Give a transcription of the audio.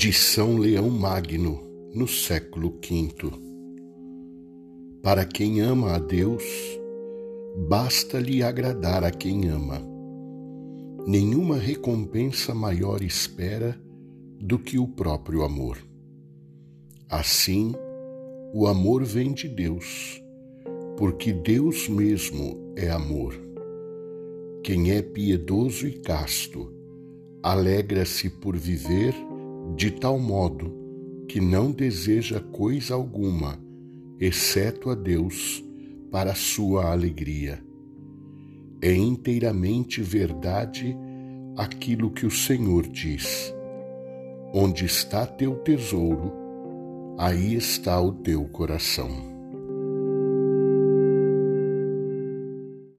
de São Leão Magno, no século V. Para quem ama a Deus, basta-lhe agradar a quem ama. Nenhuma recompensa maior espera do que o próprio amor. Assim, o amor vem de Deus, porque Deus mesmo é amor. Quem é piedoso e casto, alegra-se por viver de tal modo que não deseja coisa alguma, exceto a Deus, para sua alegria. É inteiramente verdade aquilo que o Senhor diz: Onde está teu tesouro, aí está o teu coração.